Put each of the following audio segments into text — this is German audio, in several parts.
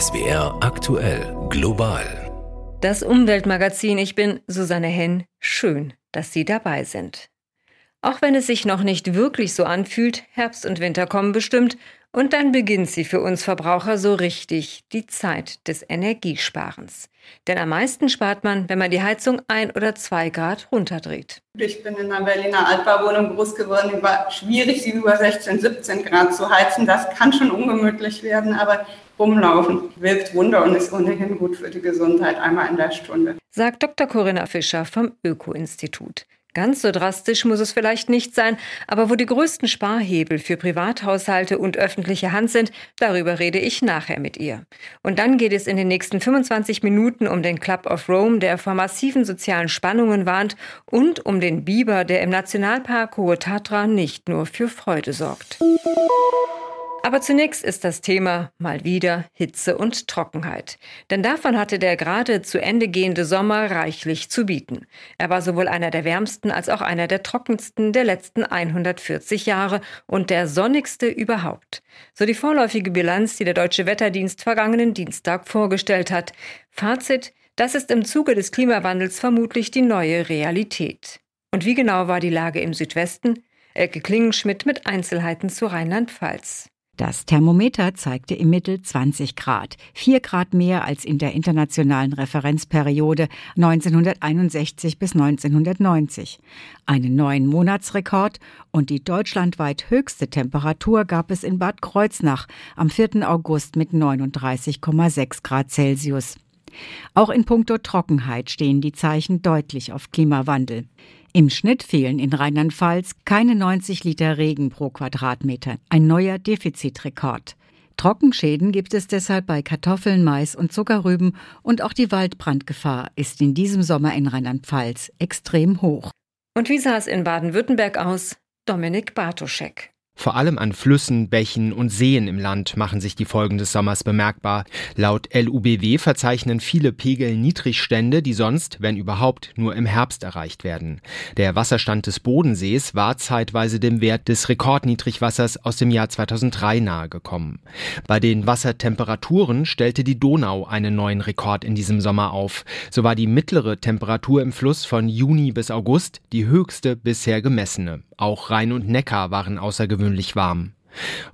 SWR aktuell global. Das Umweltmagazin Ich bin Susanne Henn. Schön, dass Sie dabei sind. Auch wenn es sich noch nicht wirklich so anfühlt, Herbst und Winter kommen bestimmt und dann beginnt sie für uns Verbraucher so richtig, die Zeit des Energiesparens. Denn am meisten spart man, wenn man die Heizung ein oder zwei Grad runterdreht. Ich bin in einer Berliner Altbauwohnung groß geworden. Es war schwierig, sie über 16, 17 Grad zu heizen. Das kann schon ungemütlich werden, aber rumlaufen wirkt Wunder und ist ohnehin gut für die Gesundheit einmal in der Stunde. Sagt Dr. Corinna Fischer vom Öko-Institut. Ganz so drastisch muss es vielleicht nicht sein, aber wo die größten Sparhebel für Privathaushalte und öffentliche Hand sind, darüber rede ich nachher mit ihr. Und dann geht es in den nächsten 25 Minuten um den Club of Rome, der vor massiven sozialen Spannungen warnt, und um den Biber, der im Nationalpark Hohe Tatra nicht nur für Freude sorgt. Aber zunächst ist das Thema mal wieder Hitze und Trockenheit. Denn davon hatte der gerade zu Ende gehende Sommer reichlich zu bieten. Er war sowohl einer der wärmsten als auch einer der trockensten der letzten 140 Jahre und der sonnigste überhaupt. So die vorläufige Bilanz, die der Deutsche Wetterdienst vergangenen Dienstag vorgestellt hat. Fazit, das ist im Zuge des Klimawandels vermutlich die neue Realität. Und wie genau war die Lage im Südwesten? Elke Klingenschmidt mit Einzelheiten zu Rheinland-Pfalz. Das Thermometer zeigte im Mittel 20 Grad, vier Grad mehr als in der internationalen Referenzperiode 1961 bis 1990. Einen neuen Monatsrekord und die deutschlandweit höchste Temperatur gab es in Bad Kreuznach am 4. August mit 39,6 Grad Celsius. Auch in puncto Trockenheit stehen die Zeichen deutlich auf Klimawandel. Im Schnitt fehlen in Rheinland-Pfalz keine 90 Liter Regen pro Quadratmeter, ein neuer Defizitrekord. Trockenschäden gibt es deshalb bei Kartoffeln, Mais und Zuckerrüben und auch die Waldbrandgefahr ist in diesem Sommer in Rheinland-Pfalz extrem hoch. Und wie sah es in Baden-Württemberg aus? Dominik Bartoschek. Vor allem an Flüssen, Bächen und Seen im Land machen sich die Folgen des Sommers bemerkbar. Laut LUBW verzeichnen viele Pegel Niedrigstände, die sonst, wenn überhaupt, nur im Herbst erreicht werden. Der Wasserstand des Bodensees war zeitweise dem Wert des Rekordniedrigwassers aus dem Jahr 2003 nahegekommen. Bei den Wassertemperaturen stellte die Donau einen neuen Rekord in diesem Sommer auf. So war die mittlere Temperatur im Fluss von Juni bis August die höchste bisher gemessene. Auch Rhein und Neckar waren außergewöhnlich warm.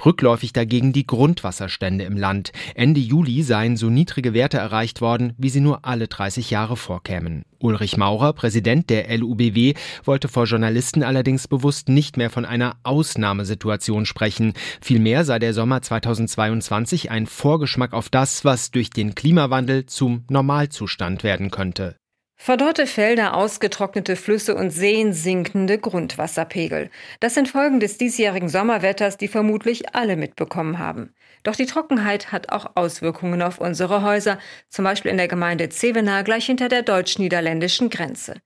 Rückläufig dagegen die Grundwasserstände im Land. Ende Juli seien so niedrige Werte erreicht worden, wie sie nur alle 30 Jahre vorkämen. Ulrich Maurer, Präsident der LUBW, wollte vor Journalisten allerdings bewusst nicht mehr von einer Ausnahmesituation sprechen. Vielmehr sei der Sommer 2022 ein Vorgeschmack auf das, was durch den Klimawandel zum Normalzustand werden könnte. Verdorrte Felder, ausgetrocknete Flüsse und Seen, sinkende Grundwasserpegel. Das sind Folgen des diesjährigen Sommerwetters, die vermutlich alle mitbekommen haben. Doch die Trockenheit hat auch Auswirkungen auf unsere Häuser, zum Beispiel in der Gemeinde Zevenaar gleich hinter der deutsch-niederländischen Grenze.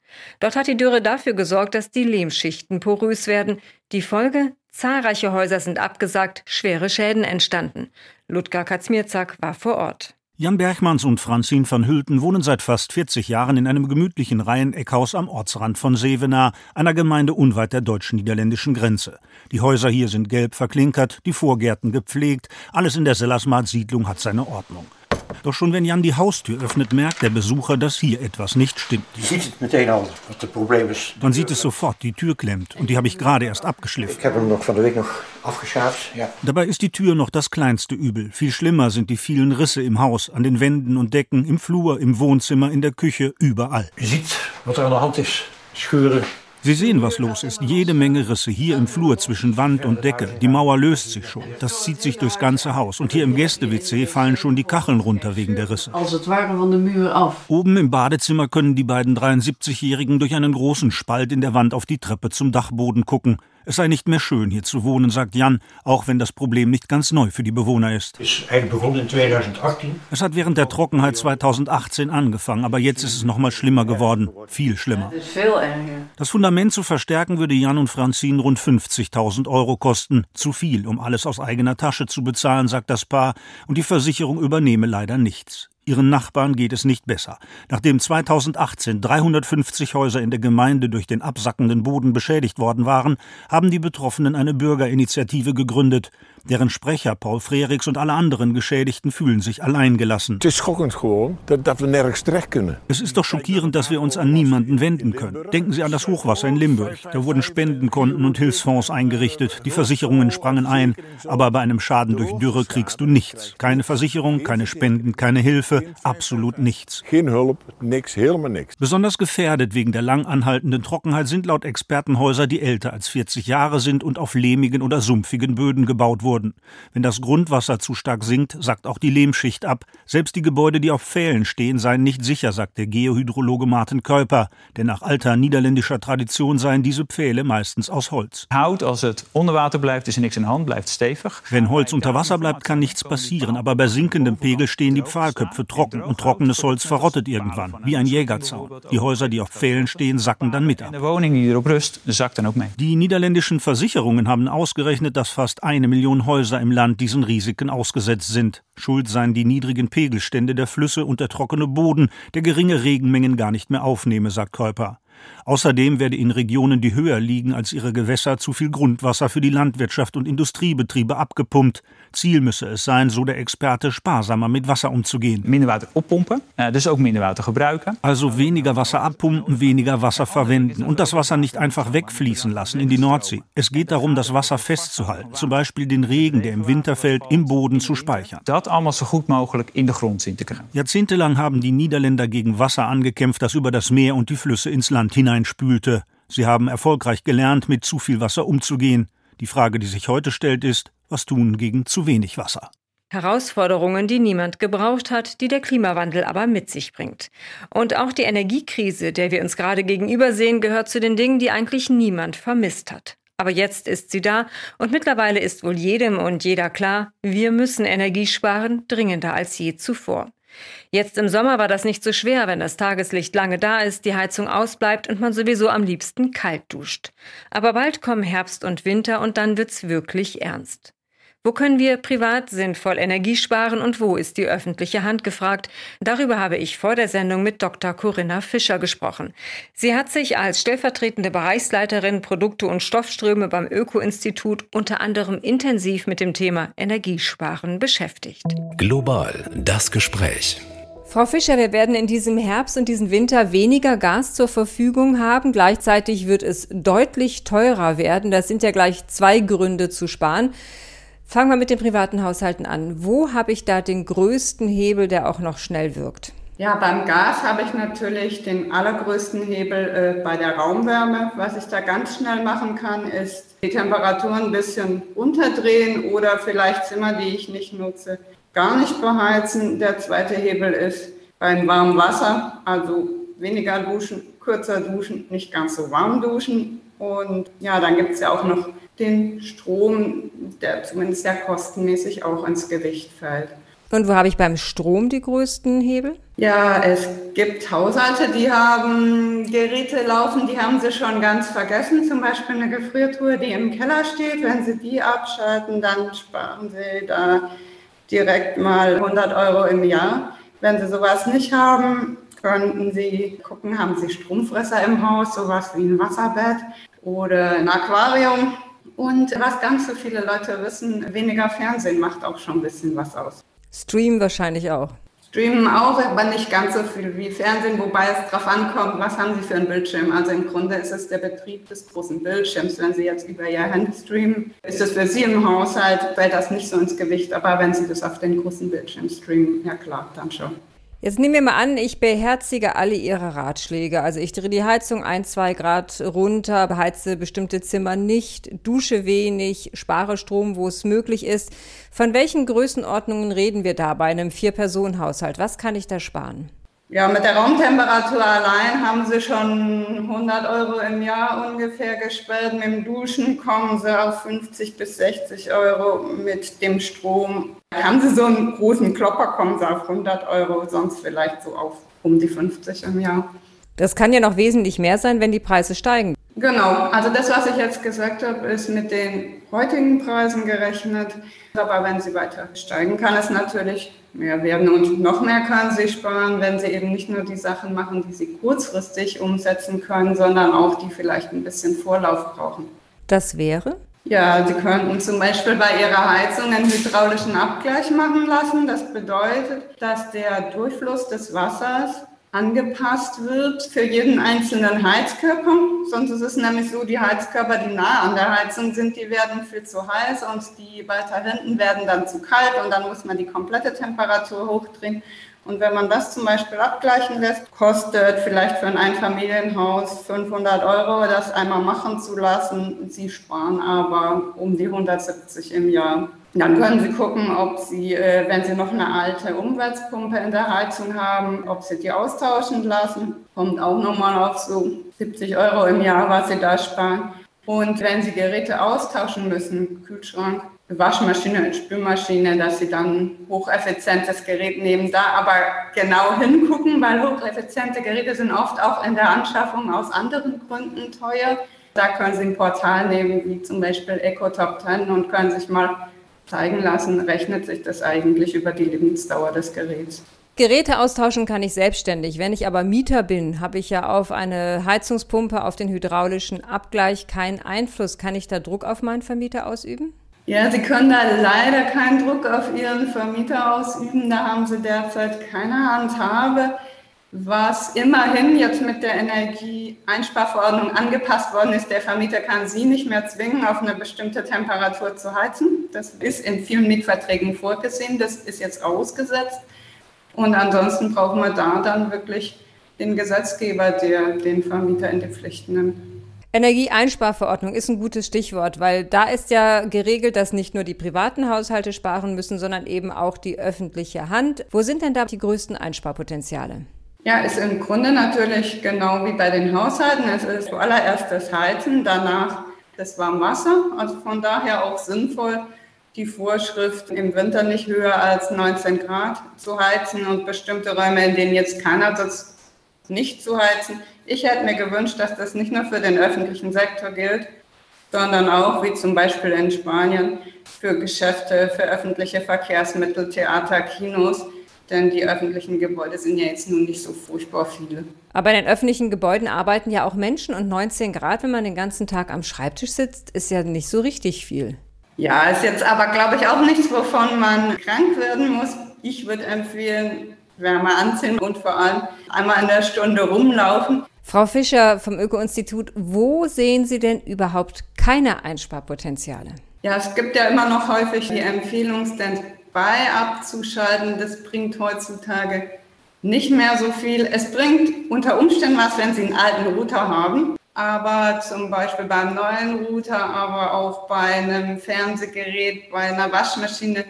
Dort hat die Dürre dafür gesorgt, dass die Lehmschichten porös werden. Die Folge? Zahlreiche Häuser sind abgesagt, schwere Schäden entstanden. Ludger Katzmierzak war vor Ort. Jan Bergmanns und Franzin van Hülten wohnen seit fast 40 Jahren in einem gemütlichen Reiheneckhaus am Ortsrand von Sevenaar, einer Gemeinde unweit der deutsch-niederländischen Grenze. Die Häuser hier sind gelb verklinkert, die Vorgärten gepflegt, alles in der Sellersmaat-Siedlung hat seine Ordnung. Doch schon wenn Jan die Haustür öffnet, merkt der Besucher, dass hier etwas nicht stimmt. Is. Man sieht es sofort, die Tür klemmt und die habe ich gerade erst abgeschliffen. Ik heb hem nog van de week nog afgeschaafd. Ja. Dabei ist die Tür noch das kleinste Übel. Viel schlimmer sind die vielen Risse im Haus, an den Wänden und Decken, im Flur, im Wohnzimmer, in der Küche, überall. Je ziet wat er aan de hand is. Scheuren. Sie sehen, was los ist. Jede Menge Risse hier im Flur zwischen Wand und Decke. Die Mauer löst sich schon. Das zieht sich durchs ganze Haus. Und hier im Gäste-WC fallen schon die Kacheln runter wegen der Risse. als het ware van de muur af. Oben im Badezimmer können die beiden 73-Jährigen durch einen großen Spalt in der Wand auf die Treppe zum Dachboden gucken. Es sei nicht mehr schön, hier zu wohnen, sagt Jan, auch wenn das Problem nicht ganz neu für die Bewohner ist. is eigenlijk begonnen in 2018. Es hat während der Trockenheit 2018 angefangen, aber jetzt ist es noch mal schlimmer geworden. Viel schlimmer. Das Fundament zu verstärken würde Jan und Franzin rund 50.000 Euro kosten. Zu viel, um alles aus eigener Tasche zu bezahlen, sagt das Paar, und die Versicherung übernehme leider nichts. Ihren Nachbarn geht es nicht besser. Nachdem 2018 350 Häuser in der Gemeinde durch den absackenden Boden beschädigt worden waren, haben die Betroffenen eine Bürgerinitiative gegründet. Deren Sprecher Paul Freriks und alle anderen Geschädigten fühlen sich alleingelassen. Es ist doch schockierend, dass wir uns an niemanden wenden können. Denken Sie an das Hochwasser in Limburg. Da wurden Spendenkonten und Hilfsfonds eingerichtet. Die Versicherungen sprangen ein. Aber bei einem Schaden durch Dürre kriegst du nichts. Keine Versicherung, keine Spenden, keine Hilfe. Absolut nichts. Besonders gefährdet wegen der lang anhaltenden Trockenheit sind laut Expertenhäuser, die älter als 40 Jahre sind und auf lehmigen oder sumpfigen Böden gebaut wurden wurden. Wenn das Grundwasser zu stark sinkt, sackt auch die Lehmschicht ab. Selbst die Gebäude, die auf Pfählen stehen, seien nicht sicher, sagt der Geohydrologe Martin Kuiper. Denn nach alter niederländischer Tradition seien diese Pfähle meistens aus Holz. Hout, als het onder water blijft, is er niks in Hand, bleibt stevig. Wenn Holz unter Wasser bleibt, kann nichts passieren. Aber bei sinkendem Pegel stehen die Pfahlköpfe trocken und trockenes Holz verrottet irgendwann, wie ein Jägerzaun. Die Häuser, die auf Pfählen stehen, sacken dann mit ab. Die niederländischen Versicherungen haben ausgerechnet, dass fast eine Million Häuser im Land diesen Risiken ausgesetzt sind. Schuld seien die niedrigen Pegelstände der Flüsse und der trockene Boden, der geringe Regenmengen gar nicht mehr aufnehme, sagt Käuper. Außerdem werde in Regionen, die höher liegen als ihre Gewässer, zu viel Grundwasser für die Landwirtschaft und Industriebetriebe abgepumpt. Ziel müsse es sein, so der Experte, sparsamer mit Wasser umzugehen. Minder water oppompen, eh, dus ook minder water gebruiken. Also weniger Wasser abpumpen, weniger Wasser verwenden und das Wasser nicht einfach wegfließen lassen in die Nordsee. Es geht darum, das Wasser festzuhalten, zum Beispiel den Regen, der im Winter fällt, im Boden zu speichern. Dat allemaal zo goed mogelijk in de grond zien te krijgen. Jahrzehntelang haben die Niederländer gegen Wasser angekämpft, das über das Meer und die Flüsse ins Land hineinspülte. Sie haben erfolgreich gelernt, mit zu viel Wasser umzugehen. Die Frage, die sich heute stellt, ist, was tun gegen zu wenig Wasser? Herausforderungen, die niemand gebraucht hat, die der Klimawandel aber mit sich bringt. Und auch die Energiekrise, der wir uns gerade gegenübersehen, gehört zu den Dingen, die eigentlich niemand vermisst hat. Aber jetzt ist sie da und mittlerweile ist wohl jedem und jeder klar, wir müssen Energie sparen, dringender als je zuvor. Jetzt im Sommer war das nicht so schwer, wenn das Tageslicht lange da ist, die Heizung ausbleibt und man sowieso am liebsten kalt duscht. Aber bald kommen Herbst und Winter und dann wird's wirklich ernst. Wo können wir privat sinnvoll Energie sparen und wo ist die öffentliche Hand gefragt? Darüber habe ich vor der Sendung mit Dr. Corinna Fischer gesprochen. Sie hat sich als stellvertretende Bereichsleiterin Produkte und Stoffströme beim Öko-Institut unter anderem intensiv mit dem Thema Energiesparen beschäftigt. Global das Gespräch. Frau Fischer, wir werden in diesem Herbst und diesem Winter weniger Gas zur Verfügung haben. Gleichzeitig wird es deutlich teurer werden. Das sind ja gleich zwei Gründe zu sparen. Fangen wir mit den privaten Haushalten an. Wo habe ich da den größten Hebel, der auch noch schnell wirkt? Ja, beim Gas habe ich natürlich den allergrößten Hebel äh, bei der Raumwärme. Was ich da ganz schnell machen kann, ist die Temperatur ein bisschen runterdrehen oder vielleicht Zimmer, die ich nicht nutze, gar nicht beheizen. Der zweite Hebel ist beim warmen Wasser, also weniger duschen, kürzer duschen, nicht ganz so warm duschen. Und ja, dann gibt es ja auch noch den Strom, der zumindest ja kostenmäßig auch ins Gewicht fällt. Und wo habe ich beim Strom die größten Hebel? Ja, es gibt Haushalte, die haben Geräte laufen, die haben sie schon ganz vergessen. Zum Beispiel eine Gefriertruhe, die im Keller steht. Wenn sie die abschalten, dann sparen sie da direkt mal 100 Euro im Jahr. Wenn sie sowas nicht haben, könnten sie gucken, haben sie Stromfresser im Haus, sowas wie ein Wasserbett oder ein Aquarium. Und was ganz so viele Leute wissen, weniger Fernsehen macht auch schon ein bisschen was aus. Stream wahrscheinlich auch. Streamen auch, aber nicht ganz so viel wie Fernsehen, wobei es darauf ankommt, was haben Sie für einen Bildschirm. Also im Grunde ist es der Betrieb des großen Bildschirms. Wenn Sie jetzt über Ihr Handy streamen, ist es für Sie im Haushalt, fällt das nicht so ins Gewicht. Aber wenn Sie das auf den großen Bildschirm streamen, ja klar, dann schon. Jetzt nehmen wir mal an, ich beherzige alle Ihre Ratschläge. Also ich drehe die Heizung ein, zwei Grad runter, beheize bestimmte Zimmer nicht, dusche wenig, spare Strom, wo es möglich ist. Von welchen Größenordnungen reden wir da bei einem Vier-Personen-Haushalt? Was kann ich da sparen? Ja, mit der Raumtemperatur allein haben sie schon 100 Euro im Jahr ungefähr gespart. Mit dem Duschen kommen sie auf 50 bis 60 Euro. Mit dem Strom haben sie so einen großen Klopper, kommen sie auf 100 Euro, sonst vielleicht so auf um die 50 im Jahr. Das kann ja noch wesentlich mehr sein, wenn die Preise steigen. Genau, also das, was ich jetzt gesagt habe, ist mit den heutigen Preisen gerechnet. Aber wenn sie weiter steigen, kann es natürlich mehr werden. Und noch mehr können sie sparen, wenn sie eben nicht nur die Sachen machen, die sie kurzfristig umsetzen können, sondern auch die vielleicht ein bisschen Vorlauf brauchen. Das wäre? Ja, Sie könnten zum Beispiel bei Ihrer Heizung einen hydraulischen Abgleich machen lassen. Das bedeutet, dass der Durchfluss des Wassers angepasst wird für jeden einzelnen Heizkörper. Sonst ist es nämlich so, die Heizkörper, die nah an der Heizung sind, die werden viel zu heiß und die weiter hinten werden dann zu kalt und dann muss man die komplette Temperatur hochdrehen. Und wenn man das zum Beispiel abgleichen lässt, kostet vielleicht für ein Einfamilienhaus 500 Euro, das einmal machen zu lassen. Sie sparen aber um die 170 im Jahr. Dann können Sie gucken, ob Sie, äh, wenn Sie noch eine alte Umweltpumpe in der Heizung haben, ob Sie die austauschen lassen. Kommt auch nochmal auf so 70 Euro im Jahr, was Sie da sparen. Und wenn Sie Geräte austauschen müssen, Kühlschrank, Waschmaschine und Spülmaschine, dass Sie dann hocheffizientes Gerät nehmen. Da aber genau hingucken, weil hocheffiziente Geräte sind oft auch in der Anschaffung aus anderen Gründen teuer. Da können Sie ein Portal nehmen, wie zum Beispiel EcoTop 10 und können sich mal zeigen lassen, rechnet sich das eigentlich über die Lebensdauer des Geräts. Geräte austauschen kann ich selbstständig. Wenn ich aber Mieter bin, habe ich ja auf eine Heizungspumpe, auf den hydraulischen Abgleich keinen Einfluss. Kann ich da Druck auf meinen Vermieter ausüben? Ja, Sie können da leider keinen Druck auf Ihren Vermieter ausüben. Da haben Sie derzeit keine Handhabe was immerhin jetzt mit der Energieeinsparverordnung angepasst worden ist. Der Vermieter kann Sie nicht mehr zwingen, auf eine bestimmte Temperatur zu heizen. Das ist in vielen Mietverträgen vorgesehen. Das ist jetzt ausgesetzt. Und ansonsten brauchen wir da dann wirklich den Gesetzgeber, der den Vermieter in die Pflicht nimmt. Energieeinsparverordnung ist ein gutes Stichwort, weil da ist ja geregelt, dass nicht nur die privaten Haushalte sparen müssen, sondern eben auch die öffentliche Hand. Wo sind denn da die größten Einsparpotenziale? Ja, ist im Grunde natürlich genau wie bei den Haushalten. Es ist zuallererst das Heizen, danach das Warmwasser. Also von daher auch sinnvoll, die Vorschrift im Winter nicht höher als 19 Grad zu heizen und bestimmte Räume, in denen jetzt keiner sitzt, nicht zu heizen. Ich hätte mir gewünscht, dass das nicht nur für den öffentlichen Sektor gilt, sondern auch, wie zum Beispiel in Spanien, für Geschäfte, für öffentliche Verkehrsmittel, Theater, Kinos denn die öffentlichen Gebäude sind ja jetzt nun nicht so furchtbar viele. Aber in den öffentlichen Gebäuden arbeiten ja auch Menschen und 19 Grad, wenn man den ganzen Tag am Schreibtisch sitzt, ist ja nicht so richtig viel. Ja, ist jetzt aber, glaube ich, auch nichts, wovon man krank werden muss. Ich würde empfehlen, Wärme anziehen und vor allem einmal in der Stunde rumlaufen. Frau Fischer vom Öko-Institut, wo sehen Sie denn überhaupt keine Einsparpotenziale? Ja, es gibt ja immer noch häufig die Empfehlung, bei abzuschalten, das bringt heutzutage nicht mehr so viel. Es bringt unter Umständen was, wenn Sie einen alten Router haben, aber zum Beispiel beim neuen Router, aber auch bei einem Fernsehgerät, bei einer Waschmaschine,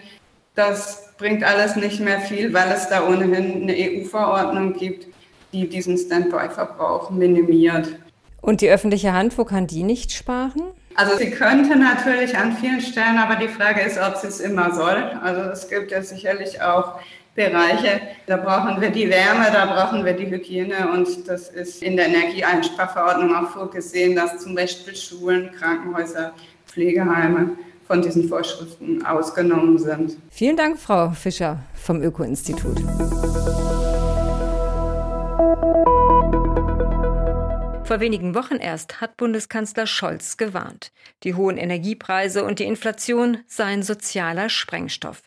das bringt alles nicht mehr viel, weil es da ohnehin eine EU-Verordnung gibt, die diesen Standby-Verbrauch minimiert. Und die öffentliche Hand, wo kann die nicht sparen? Also sie könnte natürlich an vielen Stellen, aber die Frage ist, ob sie es immer soll. Also es gibt ja sicherlich auch Bereiche, da brauchen wir die Wärme, da brauchen wir die Hygiene und das ist in der Energieeinsparverordnung auch vorgesehen, dass zum Beispiel Schulen, Krankenhäuser, Pflegeheime von diesen Vorschriften ausgenommen sind. Vielen Dank, Frau Fischer vom Öko-Institut. Vor wenigen Wochen erst hat Bundeskanzler Scholz gewarnt. Die hohen Energiepreise und die Inflation seien sozialer Sprengstoff.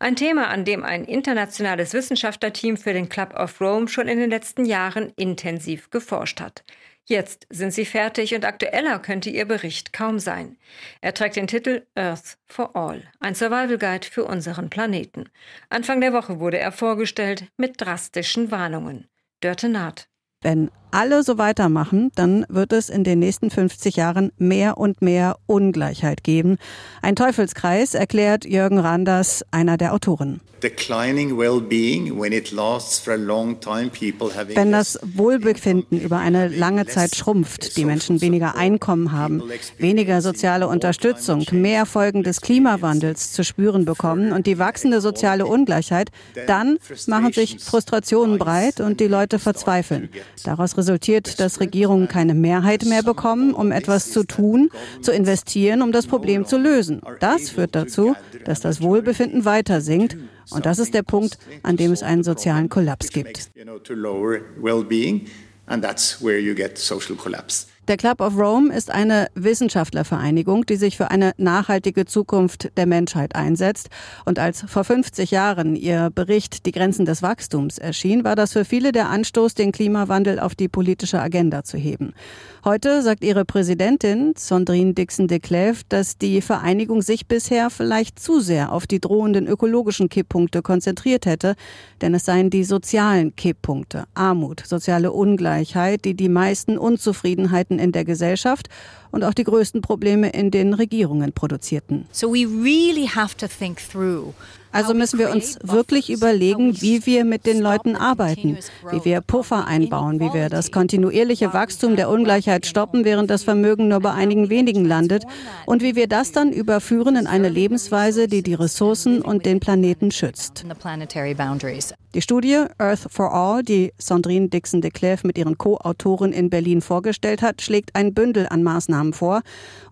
Ein Thema, an dem ein internationales Wissenschaftlerteam für den Club of Rome schon in den letzten Jahren intensiv geforscht hat. Jetzt sind sie fertig und aktueller könnte ihr Bericht kaum sein. Er trägt den Titel Earth for All, ein Survival Guide für unseren Planeten. Anfang der Woche wurde er vorgestellt mit drastischen Warnungen. Dörte Naht. Wenn alle so weitermachen, dann wird es in den nächsten 50 Jahren mehr und mehr Ungleichheit geben. Ein Teufelskreis, erklärt Jürgen Randers, einer der Autoren. Wenn das Wohlbefinden über eine lange Zeit schrumpft, die Menschen weniger Einkommen haben, weniger soziale Unterstützung, mehr Folgen des Klimawandels zu spüren bekommen und die wachsende soziale Ungleichheit, dann machen sich Frustrationen breit und die Leute verzweifeln. Daraus resultiert, dass Regierungen keine Mehrheit mehr bekommen, um etwas zu tun, zu investieren, um das Problem zu lösen. Das führt dazu, dass das Wohlbefinden weiter sinkt und das ist der Punkt, an dem es einen sozialen Kollaps gibt. Der Club of Rome ist eine Wissenschaftlervereinigung, die sich für eine nachhaltige Zukunft der Menschheit einsetzt. Und als vor 50 Jahren ihr Bericht Die Grenzen des Wachstums erschien, war das für viele der Anstoß, den Klimawandel auf die politische Agenda zu heben. Heute sagt ihre Präsidentin Sondrine Dixon de Clève, dass die Vereinigung sich bisher vielleicht zu sehr auf die drohenden ökologischen Kipppunkte konzentriert hätte, denn es seien die sozialen Kipppunkte, Armut, soziale Ungleichheit, die die meisten Unzufriedenheiten in der Gesellschaft und auch die größten Probleme in den Regierungen produzierten. So we really have to think through also müssen wir uns wirklich überlegen, wie wir mit den Leuten arbeiten, wie wir Puffer einbauen, wie wir das kontinuierliche Wachstum der Ungleichheit stoppen, während das Vermögen nur bei einigen wenigen landet, und wie wir das dann überführen in eine Lebensweise, die die Ressourcen und den Planeten schützt. Die Studie Earth for All, die Sandrine Dixon de Clève mit ihren Co-Autoren in Berlin vorgestellt hat, schlägt ein Bündel an Maßnahmen vor.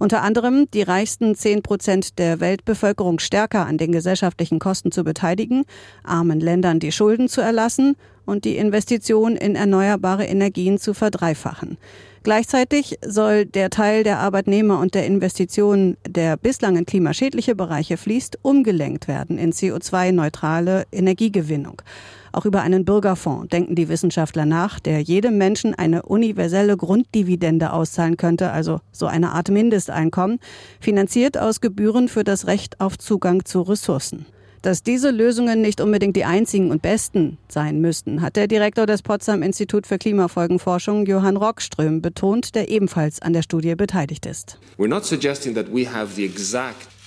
Unter anderem die reichsten 10 Prozent der Weltbevölkerung stärker an den gesellschaftlichen Kosten zu beteiligen, armen Ländern die Schulden zu erlassen und die Investitionen in erneuerbare Energien zu verdreifachen. Gleichzeitig soll der Teil der Arbeitnehmer und der Investitionen, der bislang in klimaschädliche Bereiche fließt, umgelenkt werden in CO2-neutrale Energiegewinnung. Auch über einen Bürgerfonds denken die Wissenschaftler nach, der jedem Menschen eine universelle Grunddividende auszahlen könnte, also so eine Art Mindesteinkommen, finanziert aus Gebühren für das Recht auf Zugang zu Ressourcen. Dass diese Lösungen nicht unbedingt die einzigen und besten sein müssten, hat der Direktor des Potsdam Institut für Klimafolgenforschung Johann Rockström betont, der ebenfalls an der Studie beteiligt ist.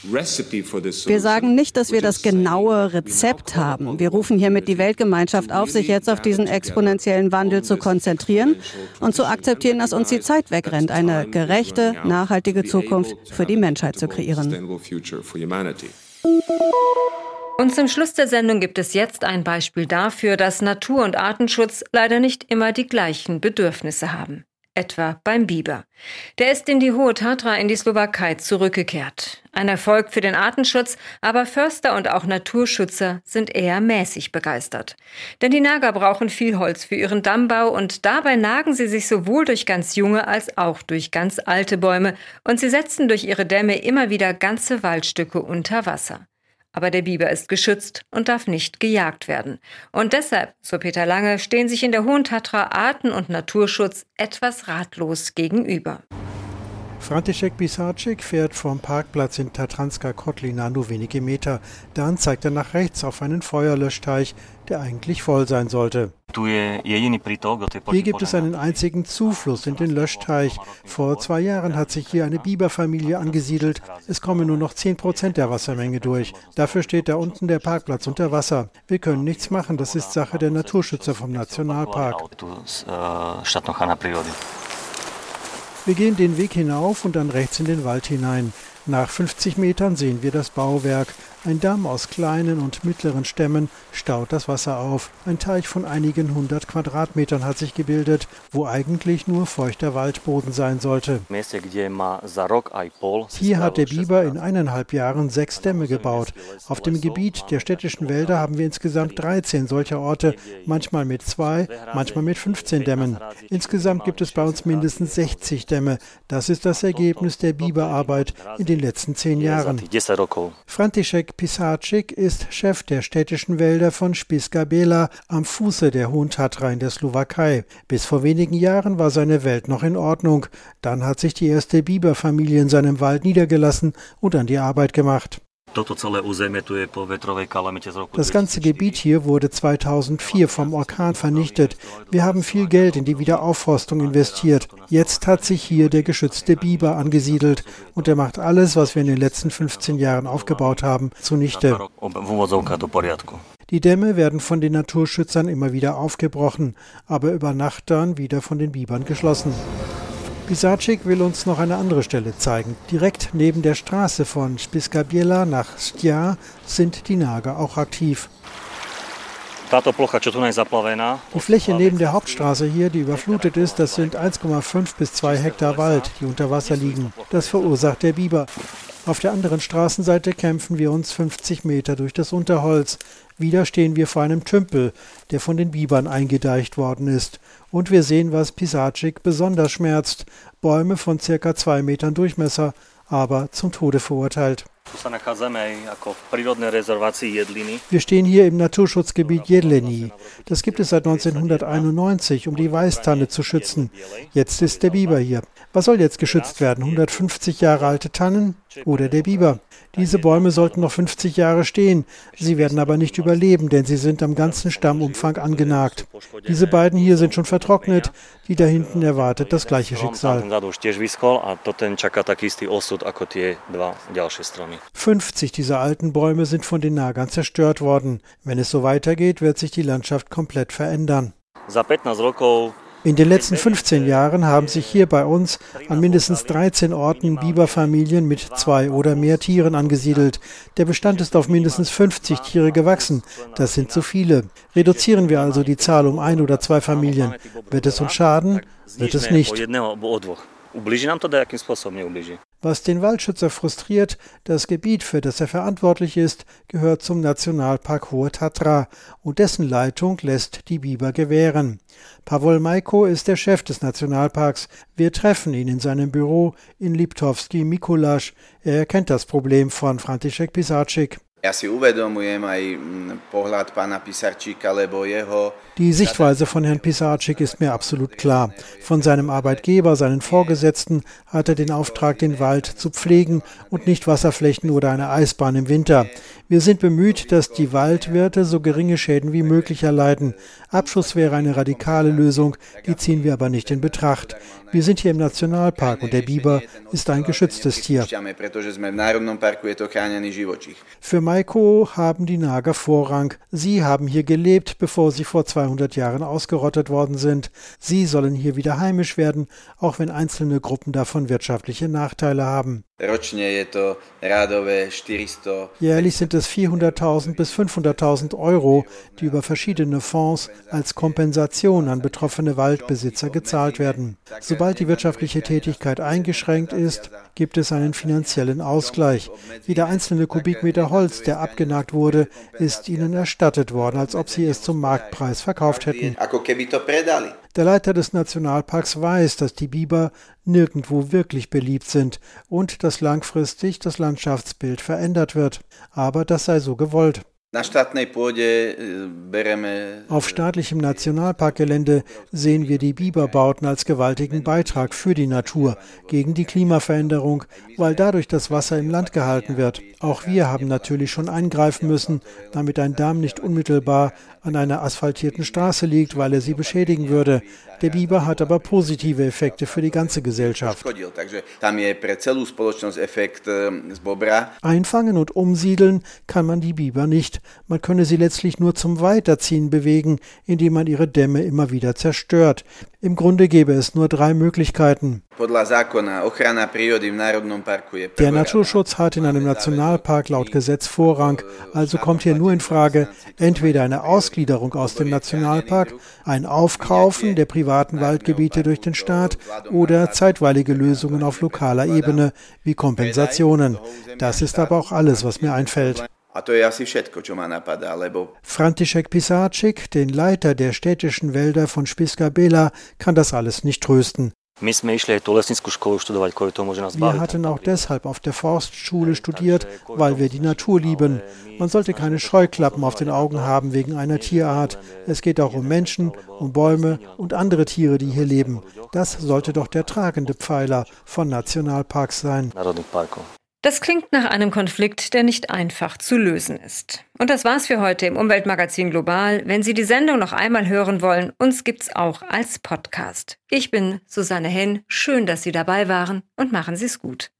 Wir sagen nicht, dass wir das genaue Rezept haben. Wir rufen hiermit die Weltgemeinschaft auf, sich jetzt auf diesen exponentiellen Wandel zu konzentrieren und zu akzeptieren, dass uns die Zeit wegrennt, eine gerechte, nachhaltige Zukunft für die Menschheit zu kreieren. Und zum Schluss der Sendung gibt es jetzt ein Beispiel dafür, dass Natur- und Artenschutz leider nicht immer die gleichen Bedürfnisse haben. Etwa beim Biber. Der ist in die Hohe Tatra in die Slowakei zurückgekehrt. Ein Erfolg für den Artenschutz, aber Förster und auch Naturschützer sind eher mäßig begeistert. Denn die Nager brauchen viel Holz für ihren Dammbau und dabei nagen sie sich sowohl durch ganz junge als auch durch ganz alte Bäume und sie setzen durch ihre Dämme immer wieder ganze Waldstücke unter Wasser. Aber der Biber ist geschützt und darf nicht gejagt werden. Und deshalb, so Peter Lange, stehen sich in der Hohen Tatra Arten- und Naturschutz etwas ratlos gegenüber. František Bisacek fährt vom Parkplatz in Tatranska Kotlina nur wenige Meter. Dann zeigt er nach rechts auf einen Feuerlöschteich, der eigentlich voll sein sollte. Hier gibt es einen einzigen Zufluss in den Löschteich. Vor zwei Jahren hat sich hier eine Biberfamilie angesiedelt. Es kommen nur noch 10 Prozent der Wassermenge durch. Dafür steht da unten der Parkplatz unter Wasser. Wir können nichts machen. Das ist Sache der Naturschützer vom Nationalpark. Wir gehen den Weg hinauf und dann rechts in den Wald hinein. Nach 50 Metern sehen wir das Bauwerk. Ein Damm aus kleinen und mittleren Stämmen staut das Wasser auf. Ein Teich von einigen hundert Quadratmetern hat sich gebildet, wo eigentlich nur feuchter Waldboden sein sollte. Hier hat der Biber in eineinhalb Jahren sechs Dämme gebaut. Auf dem Gebiet der städtischen Wälder haben wir insgesamt 13 solcher Orte, manchmal mit zwei, manchmal mit 15 Dämmen. Insgesamt gibt es bei uns mindestens 60 Dämme. Das ist das Ergebnis der Biberarbeit in den letzten zehn Jahren. František Pisacic ist Chef der städtischen Wälder von Spiska Bela am Fuße der Hohen Tatra in der Slowakei. Bis vor wenigen Jahren war seine Welt noch in Ordnung. Dann hat sich die erste Biberfamilie in seinem Wald niedergelassen und an die Arbeit gemacht. Das ganze Gebiet hier wurde 2004 vom Orkan vernichtet. Wir haben viel Geld in die Wiederaufforstung investiert. Jetzt hat sich hier der geschützte Biber angesiedelt und er macht alles, was wir in den letzten 15 Jahren aufgebaut haben, zunichte. Die Dämme werden von den Naturschützern immer wieder aufgebrochen, aber über Nacht dann wieder von den Bibern geschlossen. Pisacic will uns noch eine andere Stelle zeigen. Direkt neben der Straße von Spiskabiela nach Stja sind die Nager auch aktiv. Die Fläche neben der Hauptstraße hier, die überflutet ist, das sind 1,5 bis 2 Hektar Wald, die unter Wasser liegen. Das verursacht der Biber. Auf der anderen Straßenseite kämpfen wir uns 50 Meter durch das Unterholz. Wieder stehen wir vor einem Tümpel, der von den Bibern eingedeicht worden ist. Und wir sehen, was Pisacic besonders schmerzt. Bäume von circa zwei Metern Durchmesser, aber zum Tode verurteilt. Wir stehen hier im Naturschutzgebiet Jedleni. Das gibt es seit 1991, um die Weißtanne zu schützen. Jetzt ist der Biber hier. Was soll jetzt geschützt werden? 150 Jahre alte Tannen oder der Biber? Diese Bäume sollten noch 50 Jahre stehen. Sie werden aber nicht überleben, denn sie sind am ganzen Stammumfang angenagt. Diese beiden hier sind schon vertrocknet. Die da hinten erwartet das gleiche Schicksal. 50 dieser alten Bäume sind von den Nagern zerstört worden. Wenn es so weitergeht, wird sich die Landschaft komplett verändern. In den letzten 15 Jahren haben sich hier bei uns an mindestens 13 Orten Biberfamilien mit zwei oder mehr Tieren angesiedelt. Der Bestand ist auf mindestens 50 Tiere gewachsen. Das sind zu viele. Reduzieren wir also die Zahl um ein oder zwei Familien. Wird es uns schaden? Wird es nicht. Was den Waldschützer frustriert, das Gebiet, für das er verantwortlich ist, gehört zum Nationalpark Hohe Tatra und dessen Leitung lässt die Biber gewähren. Pawol Majko ist der Chef des Nationalparks. Wir treffen ihn in seinem Büro in Liptowski Mikulasch. Er erkennt das Problem von František Pisacic. Die Sichtweise von Herrn Pisarczyk ist mir absolut klar. Von seinem Arbeitgeber, seinen Vorgesetzten, hat er den Auftrag, den Wald zu pflegen und nicht Wasserflächen oder eine Eisbahn im Winter. Wir sind bemüht, dass die Waldwirte so geringe Schäden wie möglich erleiden. Abschuss wäre eine radikale Lösung, die ziehen wir aber nicht in Betracht. Wir sind hier im Nationalpark und der Biber ist ein geschütztes Tier. Für Maiko haben die Nager Vorrang. Sie haben hier gelebt, bevor sie vor 200 Jahren ausgerottet worden sind. Sie sollen hier wieder heimisch werden, auch wenn einzelne Gruppen davon wirtschaftliche Nachteile haben. Jährlich sind es 400.000 bis 500.000 Euro, die über verschiedene Fonds als Kompensation an betroffene Waldbesitzer gezahlt werden. Sobald die wirtschaftliche Tätigkeit eingeschränkt ist, gibt es einen finanziellen Ausgleich. Jeder einzelne Kubikmeter Holz, der abgenagt wurde, ist ihnen erstattet worden, als ob sie es zum Marktpreis verkauft hätten. Der Leiter des Nationalparks weiß, dass die Biber nirgendwo wirklich beliebt sind und dass langfristig das Landschaftsbild verändert wird. Aber das sei so gewollt. Auf staatlichem Nationalparkgelände sehen wir die Biberbauten als gewaltigen Beitrag für die Natur gegen die Klimaveränderung, weil dadurch das Wasser im Land gehalten wird. Auch wir haben natürlich schon eingreifen müssen, damit ein Damm nicht unmittelbar an einer asphaltierten Straße liegt, weil er sie beschädigen würde. Der Biber hat aber positive Effekte für die ganze Gesellschaft. Einfangen und umsiedeln kann man die Biber nicht. Man könne sie letztlich nur zum Weiterziehen bewegen, indem man ihre Dämme immer wieder zerstört. Im Grunde gäbe es nur drei Möglichkeiten. Der Naturschutz hat in einem Nationalpark laut Gesetz Vorrang, also kommt hier nur in Frage entweder eine Ausgliederung aus dem Nationalpark, ein Aufkaufen der privaten Waldgebiete durch den Staat oder zeitweilige Lösungen auf lokaler Ebene wie Kompensationen. Das ist aber auch alles, was mir einfällt. František Pisacic, den Leiter der städtischen Wälder von Spiska Bela, kann das alles nicht trösten. Wir hatten auch deshalb auf der Forstschule studiert, weil wir die Natur lieben. Man sollte keine Scheuklappen auf den Augen haben wegen einer Tierart. Es geht auch um Menschen, um Bäume und andere Tiere, die hier leben. Das sollte doch der tragende Pfeiler von Nationalparks sein. Das klingt nach einem Konflikt, der nicht einfach zu lösen ist. Und das war's für heute im Umweltmagazin Global. Wenn Sie die Sendung noch einmal hören wollen, uns gibt's auch als Podcast. Ich bin Susanne Henn. Schön, dass Sie dabei waren und machen Sie's gut.